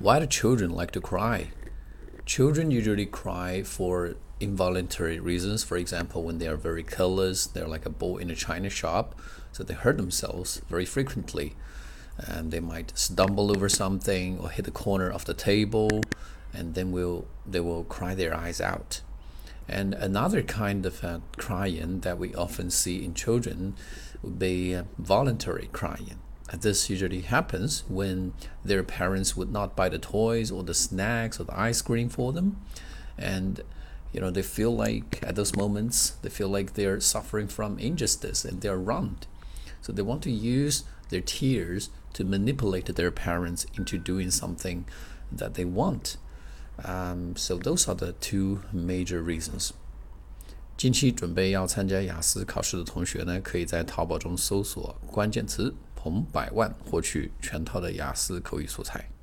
Why do children like to cry? Children usually cry for involuntary reasons. For example, when they are very careless, they're like a bull in a china shop, so they hurt themselves very frequently. And they might stumble over something or hit the corner of the table, and then will they will cry their eyes out. And another kind of uh, crying that we often see in children would be uh, voluntary crying And this usually happens when their parents would not buy the toys or the snacks or the ice cream for them. And you know, they feel like at those moments, they feel like they're suffering from injustice and they're wronged. So they want to use their tears to manipulate their parents into doing something that they want. Um, so those are the two major reasons. 近期准备要参加雅思考试的同学呢，可以在淘宝中搜索关键词“ 从百万”，获取全套的雅思口语素材。